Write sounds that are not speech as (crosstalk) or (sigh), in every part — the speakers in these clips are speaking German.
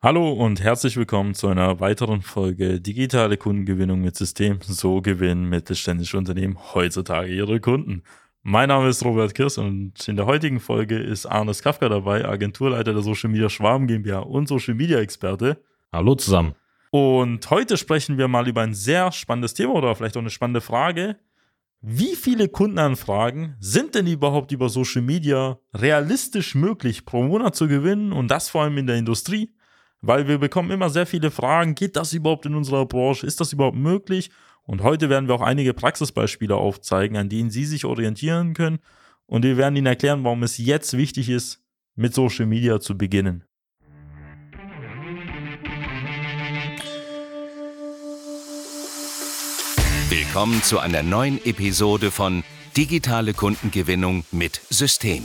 Hallo und herzlich willkommen zu einer weiteren Folge Digitale Kundengewinnung mit System. So gewinnen mittelständische Unternehmen heutzutage ihre Kunden. Mein Name ist Robert Kirs und in der heutigen Folge ist Arnes Kafka dabei, Agenturleiter der Social Media Schwaben GmbH und Social Media Experte. Hallo zusammen. Und heute sprechen wir mal über ein sehr spannendes Thema oder vielleicht auch eine spannende Frage. Wie viele Kundenanfragen sind denn überhaupt über Social Media realistisch möglich pro Monat zu gewinnen und das vor allem in der Industrie? Weil wir bekommen immer sehr viele Fragen, geht das überhaupt in unserer Branche, ist das überhaupt möglich? Und heute werden wir auch einige Praxisbeispiele aufzeigen, an denen Sie sich orientieren können und wir werden Ihnen erklären, warum es jetzt wichtig ist, mit Social Media zu beginnen. Willkommen zu einer neuen Episode von Digitale Kundengewinnung mit System.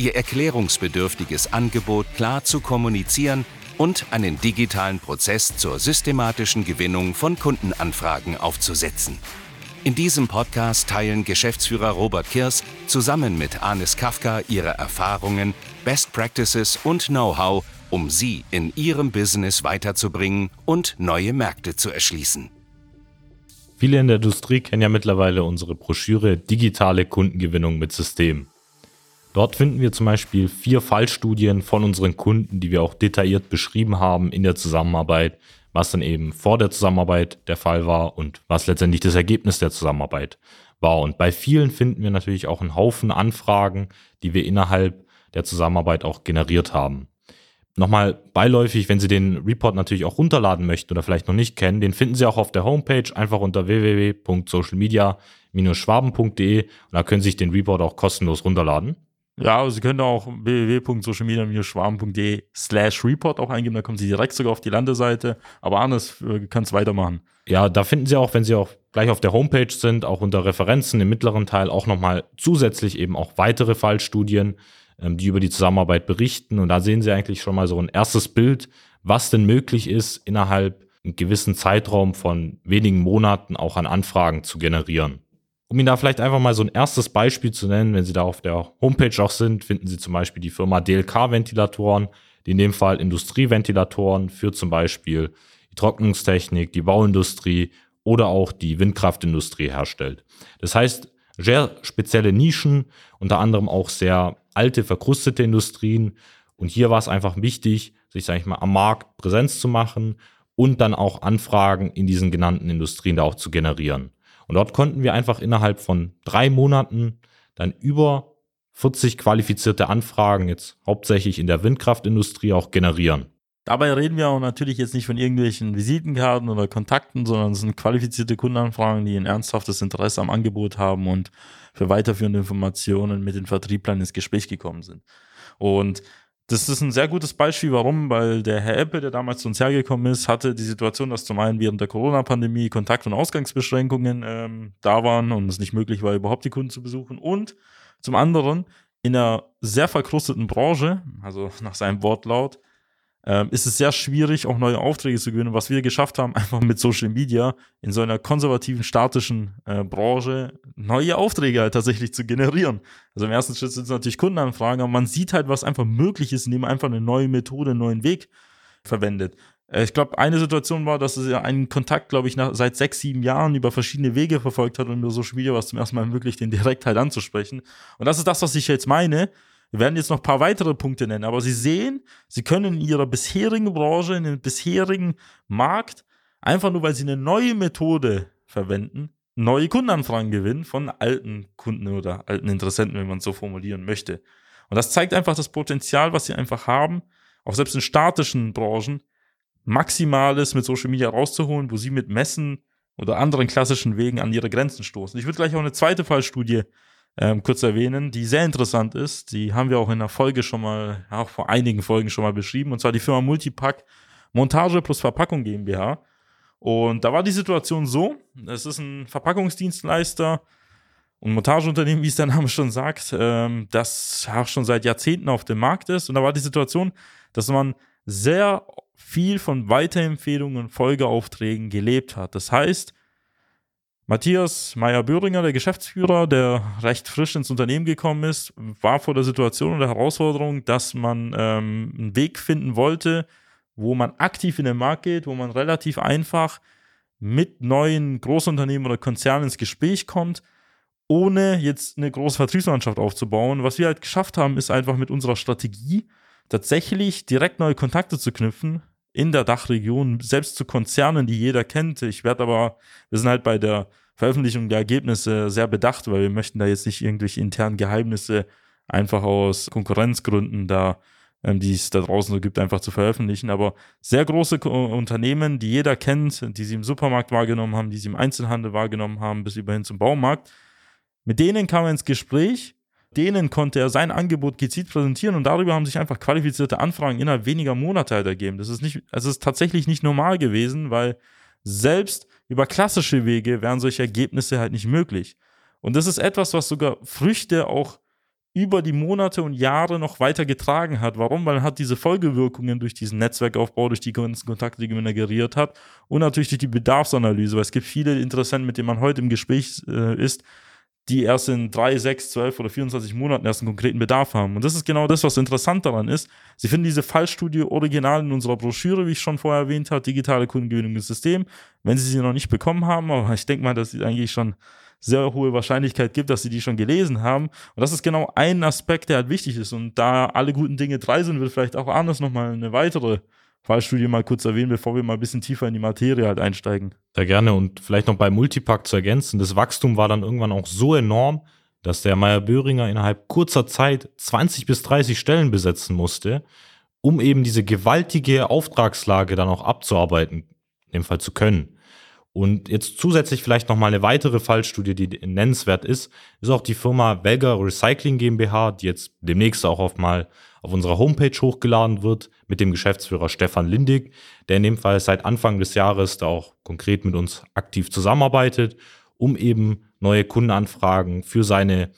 ihr erklärungsbedürftiges Angebot klar zu kommunizieren und einen digitalen Prozess zur systematischen Gewinnung von Kundenanfragen aufzusetzen. In diesem Podcast teilen Geschäftsführer Robert Kirs zusammen mit Anis Kafka ihre Erfahrungen, Best Practices und Know-how, um sie in ihrem Business weiterzubringen und neue Märkte zu erschließen. Viele in der Industrie kennen ja mittlerweile unsere Broschüre Digitale Kundengewinnung mit System. Dort finden wir zum Beispiel vier Fallstudien von unseren Kunden, die wir auch detailliert beschrieben haben in der Zusammenarbeit, was dann eben vor der Zusammenarbeit der Fall war und was letztendlich das Ergebnis der Zusammenarbeit war. Und bei vielen finden wir natürlich auch einen Haufen Anfragen, die wir innerhalb der Zusammenarbeit auch generiert haben. Nochmal beiläufig, wenn Sie den Report natürlich auch runterladen möchten oder vielleicht noch nicht kennen, den finden Sie auch auf der Homepage einfach unter www.socialmedia-schwaben.de und da können Sie sich den Report auch kostenlos runterladen. Ja, also Sie können auch www.socialmedia-schwarm.de slash report auch eingeben, da kommen Sie direkt sogar auf die Landeseite. Aber Arnes, äh, es weitermachen. Ja, da finden Sie auch, wenn Sie auch gleich auf der Homepage sind, auch unter Referenzen im mittleren Teil auch nochmal zusätzlich eben auch weitere Fallstudien, ähm, die über die Zusammenarbeit berichten. Und da sehen Sie eigentlich schon mal so ein erstes Bild, was denn möglich ist, innerhalb einem gewissen Zeitraum von wenigen Monaten auch an Anfragen zu generieren. Um Ihnen da vielleicht einfach mal so ein erstes Beispiel zu nennen, wenn Sie da auf der Homepage auch sind, finden Sie zum Beispiel die Firma DLK-Ventilatoren, die in dem Fall Industrieventilatoren für zum Beispiel die Trocknungstechnik, die Bauindustrie oder auch die Windkraftindustrie herstellt. Das heißt, sehr spezielle Nischen, unter anderem auch sehr alte, verkrustete Industrien. Und hier war es einfach wichtig, sich, sage ich mal, am Markt Präsenz zu machen und dann auch Anfragen in diesen genannten Industrien da auch zu generieren. Und dort konnten wir einfach innerhalb von drei Monaten dann über 40 qualifizierte Anfragen jetzt hauptsächlich in der Windkraftindustrie auch generieren. Dabei reden wir auch natürlich jetzt nicht von irgendwelchen Visitenkarten oder Kontakten, sondern es sind qualifizierte Kundenanfragen, die ein ernsthaftes Interesse am Angebot haben und für weiterführende Informationen mit den Vertrieblern ins Gespräch gekommen sind. Und das ist ein sehr gutes Beispiel, warum, weil der Herr Eppe, der damals zu uns hergekommen ist, hatte die Situation, dass zum einen während der Corona-Pandemie Kontakt- und Ausgangsbeschränkungen ähm, da waren und es nicht möglich war, überhaupt die Kunden zu besuchen. Und zum anderen in einer sehr verkrusteten Branche, also (laughs) nach seinem Wortlaut, ähm, ist es sehr schwierig, auch neue Aufträge zu gewinnen. Was wir geschafft haben, (laughs) einfach mit Social Media in so einer konservativen, statischen äh, Branche neue Aufträge halt tatsächlich zu generieren. Also im ersten Schritt sind es natürlich Kundenanfragen, aber man sieht halt, was einfach möglich ist, indem man einfach eine neue Methode, einen neuen Weg verwendet. Äh, ich glaube, eine Situation war, dass es ja einen Kontakt, glaube ich, nach, seit sechs, sieben Jahren über verschiedene Wege verfolgt hat und über Social Media was zum ersten Mal möglich, den direkt halt anzusprechen. Und das ist das, was ich jetzt meine wir werden jetzt noch ein paar weitere Punkte nennen, aber Sie sehen, Sie können in Ihrer bisherigen Branche, in dem bisherigen Markt, einfach nur weil Sie eine neue Methode verwenden, neue Kundenanfragen gewinnen von alten Kunden oder alten Interessenten, wenn man es so formulieren möchte. Und das zeigt einfach das Potenzial, was Sie einfach haben, auch selbst in statischen Branchen, Maximales mit Social Media rauszuholen, wo Sie mit Messen oder anderen klassischen Wegen an Ihre Grenzen stoßen. Ich würde gleich auch eine zweite Fallstudie ähm, kurz erwähnen, die sehr interessant ist. Die haben wir auch in der Folge schon mal, auch vor einigen Folgen schon mal beschrieben, und zwar die Firma Multipack Montage plus Verpackung GmbH. Und da war die Situation so, es ist ein Verpackungsdienstleister und Montageunternehmen, wie es der Name schon sagt, ähm, das auch schon seit Jahrzehnten auf dem Markt ist. Und da war die Situation, dass man sehr viel von Weiterempfehlungen und Folgeaufträgen gelebt hat. Das heißt, Matthias Meyer-Böhringer, der Geschäftsführer, der recht frisch ins Unternehmen gekommen ist, war vor der Situation und der Herausforderung, dass man ähm, einen Weg finden wollte, wo man aktiv in den Markt geht, wo man relativ einfach mit neuen Großunternehmen oder Konzernen ins Gespräch kommt, ohne jetzt eine große Vertriebsmannschaft aufzubauen. Was wir halt geschafft haben, ist einfach mit unserer Strategie tatsächlich direkt neue Kontakte zu knüpfen in der Dachregion, selbst zu Konzernen, die jeder kennt. Ich werde aber, wir sind halt bei der Veröffentlichung der Ergebnisse sehr bedacht, weil wir möchten da jetzt nicht irgendwelche internen Geheimnisse einfach aus Konkurrenzgründen da ähm, die es da draußen so gibt, einfach zu veröffentlichen. Aber sehr große Unternehmen, die jeder kennt, die sie im Supermarkt wahrgenommen haben, die sie im Einzelhandel wahrgenommen haben, bis über hin zum Baumarkt, mit denen kam er ins Gespräch, denen konnte er sein Angebot gezielt präsentieren und darüber haben sich einfach qualifizierte Anfragen innerhalb weniger Monate halt ergeben. Das ist nicht, es ist tatsächlich nicht normal gewesen, weil selbst über klassische Wege wären solche Ergebnisse halt nicht möglich. Und das ist etwas, was sogar Früchte auch über die Monate und Jahre noch weiter getragen hat. Warum? Weil er hat diese Folgewirkungen durch diesen Netzwerkaufbau, durch die ganzen Kontakte, die man generiert hat und natürlich durch die Bedarfsanalyse, weil es gibt viele Interessenten, mit denen man heute im Gespräch äh, ist, die erst in drei, sechs, zwölf oder 24 Monaten erst einen konkreten Bedarf haben. Und das ist genau das, was interessant daran ist. Sie finden diese Fallstudie original in unserer Broschüre, wie ich schon vorher erwähnt habe, digitale Kundengewinnung im System. Wenn Sie sie noch nicht bekommen haben, aber ich denke mal, dass Sie eigentlich schon sehr hohe Wahrscheinlichkeit gibt, dass sie die schon gelesen haben. Und das ist genau ein Aspekt, der halt wichtig ist. Und da alle guten Dinge drei sind, wird vielleicht auch anders nochmal eine weitere Fallstudie mal kurz erwähnen, bevor wir mal ein bisschen tiefer in die Materie halt einsteigen. Sehr gerne. Und vielleicht noch bei Multipack zu ergänzen. Das Wachstum war dann irgendwann auch so enorm, dass der Meyer Böhringer innerhalb kurzer Zeit 20 bis 30 Stellen besetzen musste, um eben diese gewaltige Auftragslage dann auch abzuarbeiten, in dem Fall zu können. Und jetzt zusätzlich vielleicht nochmal eine weitere Fallstudie, die nennenswert ist, ist auch die Firma Welger Recycling GmbH, die jetzt demnächst auch auf mal auf unserer Homepage hochgeladen wird, mit dem Geschäftsführer Stefan Lindig, der in dem Fall seit Anfang des Jahres da auch konkret mit uns aktiv zusammenarbeitet, um eben neue Kundenanfragen für seine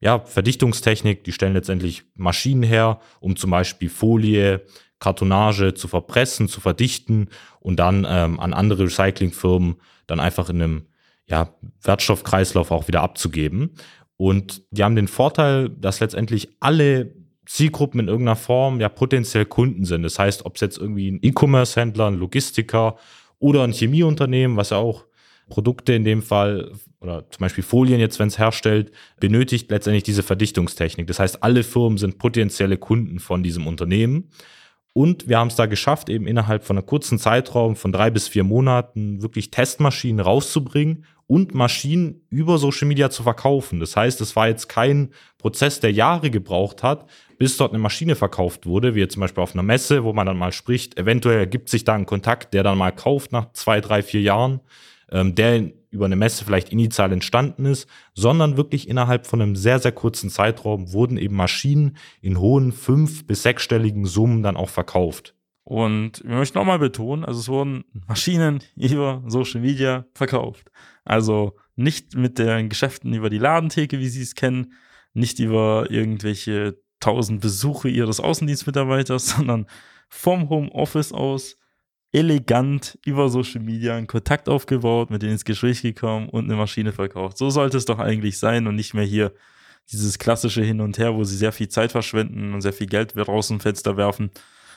ja, Verdichtungstechnik, die stellen letztendlich Maschinen her, um zum Beispiel Folie, Kartonage zu verpressen, zu verdichten und dann ähm, an andere Recyclingfirmen dann einfach in einem ja, Wertstoffkreislauf auch wieder abzugeben. Und die haben den Vorteil, dass letztendlich alle Zielgruppen in irgendeiner Form ja potenziell Kunden sind. Das heißt, ob es jetzt irgendwie ein E-Commerce-Händler, ein Logistiker oder ein Chemieunternehmen, was ja auch Produkte in dem Fall oder zum Beispiel Folien jetzt, wenn es herstellt, benötigt letztendlich diese Verdichtungstechnik. Das heißt, alle Firmen sind potenzielle Kunden von diesem Unternehmen. Und wir haben es da geschafft, eben innerhalb von einem kurzen Zeitraum von drei bis vier Monaten wirklich Testmaschinen rauszubringen und Maschinen über Social Media zu verkaufen. Das heißt, es war jetzt kein Prozess, der Jahre gebraucht hat, bis dort eine Maschine verkauft wurde, wie jetzt zum Beispiel auf einer Messe, wo man dann mal spricht. Eventuell ergibt sich da ein Kontakt, der dann mal kauft nach zwei, drei, vier Jahren, ähm, der über eine Messe vielleicht initial entstanden ist, sondern wirklich innerhalb von einem sehr, sehr kurzen Zeitraum wurden eben Maschinen in hohen fünf- bis sechsstelligen Summen dann auch verkauft. Und wir möchten nochmal betonen, also es wurden Maschinen (laughs) über Social Media verkauft. Also nicht mit den Geschäften über die Ladentheke, wie Sie es kennen, nicht über irgendwelche tausend Besuche Ihres Außendienstmitarbeiters, (laughs) sondern vom Homeoffice aus elegant über Social Media einen Kontakt aufgebaut, mit denen ins Gespräch gekommen und eine Maschine verkauft. So sollte es doch eigentlich sein und nicht mehr hier dieses klassische Hin und Her, wo sie sehr viel Zeit verschwenden und sehr viel Geld raus dem Fenster werfen,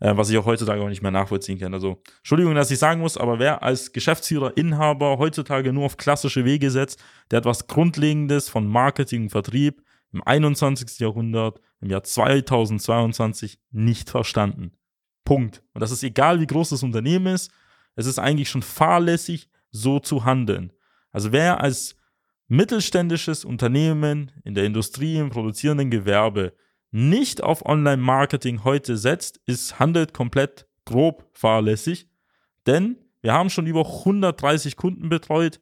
äh, was ich auch heutzutage auch nicht mehr nachvollziehen kann. Also, Entschuldigung, dass ich sagen muss, aber wer als Geschäftsführer, Inhaber heutzutage nur auf klassische Wege setzt, der hat was Grundlegendes von Marketing und Vertrieb im 21. Jahrhundert, im Jahr 2022 nicht verstanden. Punkt. Und das ist egal, wie groß das Unternehmen ist. Es ist eigentlich schon fahrlässig, so zu handeln. Also wer als mittelständisches Unternehmen in der Industrie, im produzierenden Gewerbe nicht auf Online-Marketing heute setzt, ist, handelt komplett grob fahrlässig. Denn wir haben schon über 130 Kunden betreut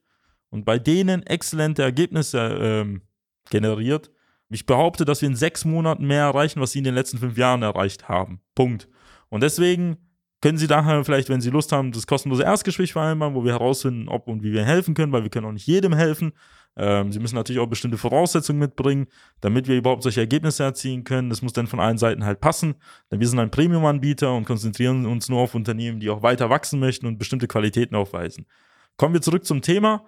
und bei denen exzellente Ergebnisse ähm, generiert. Ich behaupte, dass wir in sechs Monaten mehr erreichen, was sie in den letzten fünf Jahren erreicht haben. Punkt. Und deswegen können Sie daher vielleicht, wenn Sie Lust haben, das kostenlose Erstgespräch vereinbaren, wo wir herausfinden, ob und wie wir helfen können, weil wir können auch nicht jedem helfen. Ähm, Sie müssen natürlich auch bestimmte Voraussetzungen mitbringen, damit wir überhaupt solche Ergebnisse erzielen können. Das muss dann von allen Seiten halt passen. Denn wir sind ein Premium-Anbieter und konzentrieren uns nur auf Unternehmen, die auch weiter wachsen möchten und bestimmte Qualitäten aufweisen. Kommen wir zurück zum Thema.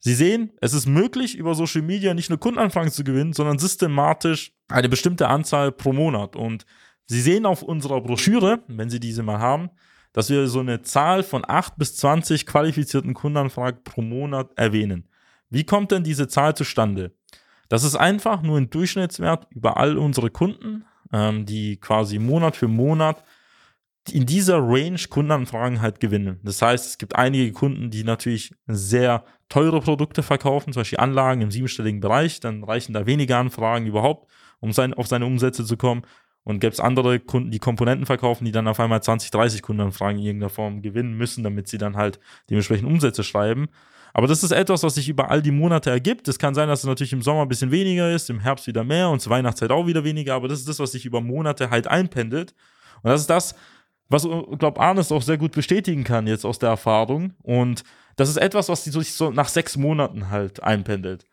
Sie sehen, es ist möglich, über Social Media nicht nur Kundenanfragen zu gewinnen, sondern systematisch eine bestimmte Anzahl pro Monat. Und Sie sehen auf unserer Broschüre, wenn Sie diese mal haben, dass wir so eine Zahl von 8 bis 20 qualifizierten Kundenanfragen pro Monat erwähnen. Wie kommt denn diese Zahl zustande? Das ist einfach nur ein Durchschnittswert über all unsere Kunden, ähm, die quasi Monat für Monat in dieser Range Kundenanfragen halt gewinnen. Das heißt, es gibt einige Kunden, die natürlich sehr teure Produkte verkaufen, zum Beispiel Anlagen im siebenstelligen Bereich, dann reichen da weniger Anfragen überhaupt, um sein, auf seine Umsätze zu kommen. Und gäbe es andere Kunden, die Komponenten verkaufen, die dann auf einmal 20, 30 Kundenanfragen in irgendeiner Form gewinnen müssen, damit sie dann halt dementsprechend Umsätze schreiben. Aber das ist etwas, was sich über all die Monate ergibt. Es kann sein, dass es natürlich im Sommer ein bisschen weniger ist, im Herbst wieder mehr und zur Weihnachtszeit auch wieder weniger, aber das ist das, was sich über Monate halt einpendelt. Und das ist das, was, ich glaube, Arnes auch sehr gut bestätigen kann jetzt aus der Erfahrung. Und das ist etwas, was sich so nach sechs Monaten halt einpendelt.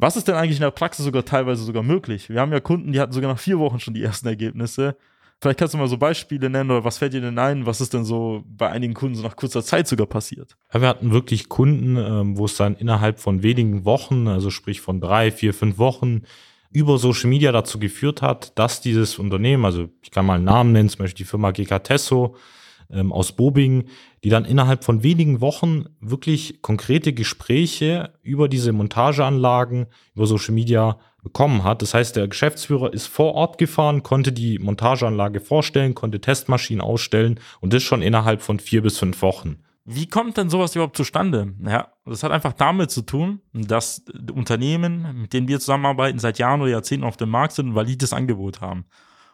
Was ist denn eigentlich in der Praxis sogar teilweise sogar möglich? Wir haben ja Kunden, die hatten sogar nach vier Wochen schon die ersten Ergebnisse. Vielleicht kannst du mal so Beispiele nennen oder was fällt dir denn ein? Was ist denn so bei einigen Kunden so nach kurzer Zeit sogar passiert? Ja, wir hatten wirklich Kunden, ähm, wo es dann innerhalb von wenigen Wochen, also sprich von drei, vier, fünf Wochen, über Social Media dazu geführt hat, dass dieses Unternehmen, also ich kann mal einen Namen nennen, zum Beispiel die Firma GK Tesso, ähm, aus Bobing, die dann innerhalb von wenigen Wochen wirklich konkrete Gespräche über diese Montageanlagen, über Social Media bekommen hat. Das heißt, der Geschäftsführer ist vor Ort gefahren, konnte die Montageanlage vorstellen, konnte Testmaschinen ausstellen und das schon innerhalb von vier bis fünf Wochen. Wie kommt denn sowas überhaupt zustande? Ja, das hat einfach damit zu tun, dass Unternehmen, mit denen wir zusammenarbeiten, seit Jahren oder Jahrzehnten auf dem Markt sind und ein valides Angebot haben.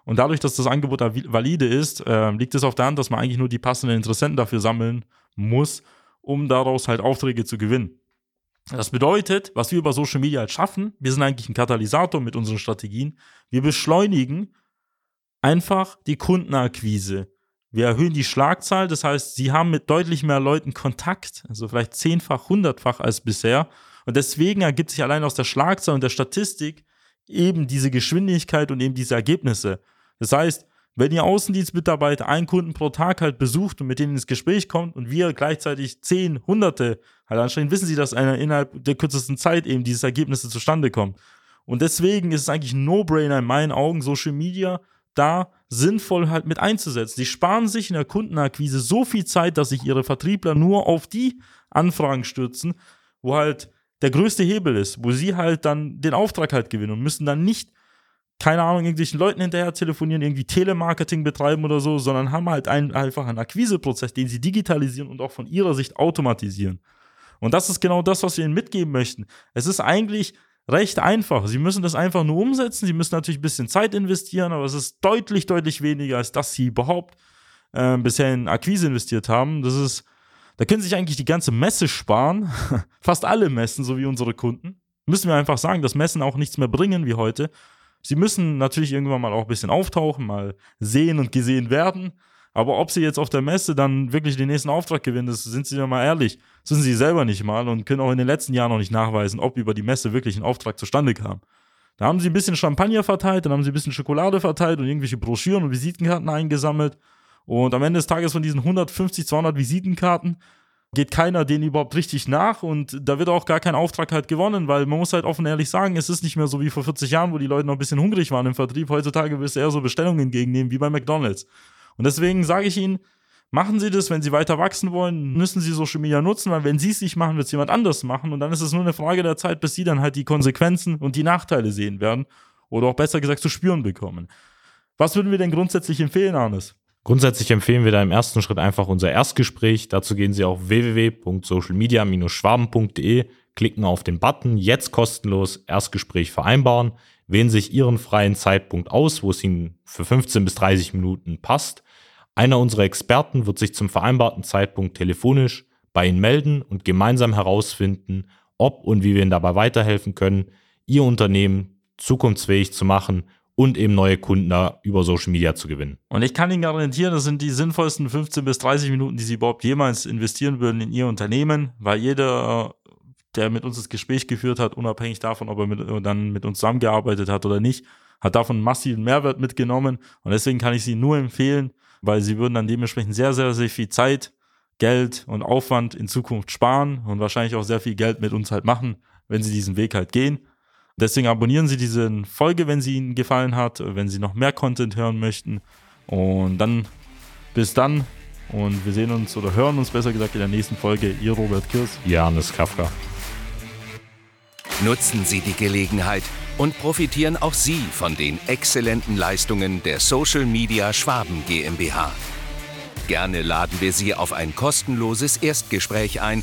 Und dadurch, dass das Angebot valide ist, äh, liegt es auf der Hand, dass man eigentlich nur die passenden Interessenten dafür sammeln muss, um daraus halt Aufträge zu gewinnen. Das bedeutet, was wir über Social Media halt schaffen, wir sind eigentlich ein Katalysator mit unseren Strategien. Wir beschleunigen einfach die Kundenakquise. Wir erhöhen die Schlagzahl, das heißt, sie haben mit deutlich mehr Leuten Kontakt, also vielleicht zehnfach, hundertfach als bisher. Und deswegen ergibt sich allein aus der Schlagzahl und der Statistik eben diese Geschwindigkeit und eben diese Ergebnisse. Das heißt, wenn ihr Außendienstmitarbeiter einen Kunden pro Tag halt besucht und mit denen ins Gespräch kommt und wir gleichzeitig zehn, hunderte halt anstrengen, wissen sie, dass einer innerhalb der kürzesten Zeit eben dieses Ergebnisse zustande kommt. Und deswegen ist es eigentlich ein No-Brainer in meinen Augen, Social Media da sinnvoll halt mit einzusetzen. Die sparen sich in der Kundenakquise so viel Zeit, dass sich ihre Vertriebler nur auf die Anfragen stürzen, wo halt der größte Hebel ist, wo sie halt dann den Auftrag halt gewinnen und müssen dann nicht keine Ahnung, irgendwelchen Leuten hinterher telefonieren, irgendwie Telemarketing betreiben oder so, sondern haben halt ein, einfach einen Akquiseprozess, den sie digitalisieren und auch von ihrer Sicht automatisieren. Und das ist genau das, was wir ihnen mitgeben möchten. Es ist eigentlich recht einfach. Sie müssen das einfach nur umsetzen. Sie müssen natürlich ein bisschen Zeit investieren, aber es ist deutlich, deutlich weniger, als das sie überhaupt äh, bisher in Akquise investiert haben. Das ist, da können sie sich eigentlich die ganze Messe sparen. (laughs) Fast alle Messen, so wie unsere Kunden. Müssen wir einfach sagen, dass Messen auch nichts mehr bringen wie heute. Sie müssen natürlich irgendwann mal auch ein bisschen auftauchen, mal sehen und gesehen werden. Aber ob sie jetzt auf der Messe dann wirklich den nächsten Auftrag gewinnen, das sind sie ja mal ehrlich, das wissen sie selber nicht mal und können auch in den letzten Jahren noch nicht nachweisen, ob über die Messe wirklich ein Auftrag zustande kam. Da haben sie ein bisschen Champagner verteilt, dann haben sie ein bisschen Schokolade verteilt und irgendwelche Broschüren und Visitenkarten eingesammelt. Und am Ende des Tages von diesen 150, 200 Visitenkarten geht keiner denen überhaupt richtig nach und da wird auch gar kein Auftrag halt gewonnen, weil man muss halt offen ehrlich sagen, es ist nicht mehr so wie vor 40 Jahren, wo die Leute noch ein bisschen hungrig waren im Vertrieb. Heutzutage wirst du eher so Bestellungen entgegennehmen wie bei McDonalds. Und deswegen sage ich Ihnen, machen Sie das, wenn Sie weiter wachsen wollen, müssen Sie Social Media nutzen, weil wenn Sie es nicht machen, wird es jemand anders machen und dann ist es nur eine Frage der Zeit, bis Sie dann halt die Konsequenzen und die Nachteile sehen werden oder auch besser gesagt zu spüren bekommen. Was würden wir denn grundsätzlich empfehlen, Arnes? Grundsätzlich empfehlen wir da im ersten Schritt einfach unser Erstgespräch. Dazu gehen Sie auf www.socialmedia-schwaben.de, klicken auf den Button Jetzt kostenlos Erstgespräch vereinbaren, wählen sich Ihren freien Zeitpunkt aus, wo es Ihnen für 15 bis 30 Minuten passt. Einer unserer Experten wird sich zum vereinbarten Zeitpunkt telefonisch bei Ihnen melden und gemeinsam herausfinden, ob und wie wir Ihnen dabei weiterhelfen können, ihr Unternehmen zukunftsfähig zu machen und eben neue Kunden da über Social Media zu gewinnen. Und ich kann Ihnen garantieren, das sind die sinnvollsten 15 bis 30 Minuten, die Sie überhaupt jemals investieren würden in Ihr Unternehmen, weil jeder, der mit uns das Gespräch geführt hat, unabhängig davon, ob er mit, dann mit uns zusammengearbeitet hat oder nicht, hat davon massiven Mehrwert mitgenommen. Und deswegen kann ich Sie nur empfehlen, weil Sie würden dann dementsprechend sehr, sehr, sehr viel Zeit, Geld und Aufwand in Zukunft sparen und wahrscheinlich auch sehr viel Geld mit uns halt machen, wenn Sie diesen Weg halt gehen. Deswegen abonnieren Sie diese Folge, wenn sie Ihnen gefallen hat, wenn Sie noch mehr Content hören möchten. Und dann bis dann und wir sehen uns oder hören uns besser gesagt in der nächsten Folge. Ihr Robert Kirs. Janis Kafka. Nutzen Sie die Gelegenheit und profitieren auch Sie von den exzellenten Leistungen der Social Media Schwaben GmbH. Gerne laden wir Sie auf ein kostenloses Erstgespräch ein,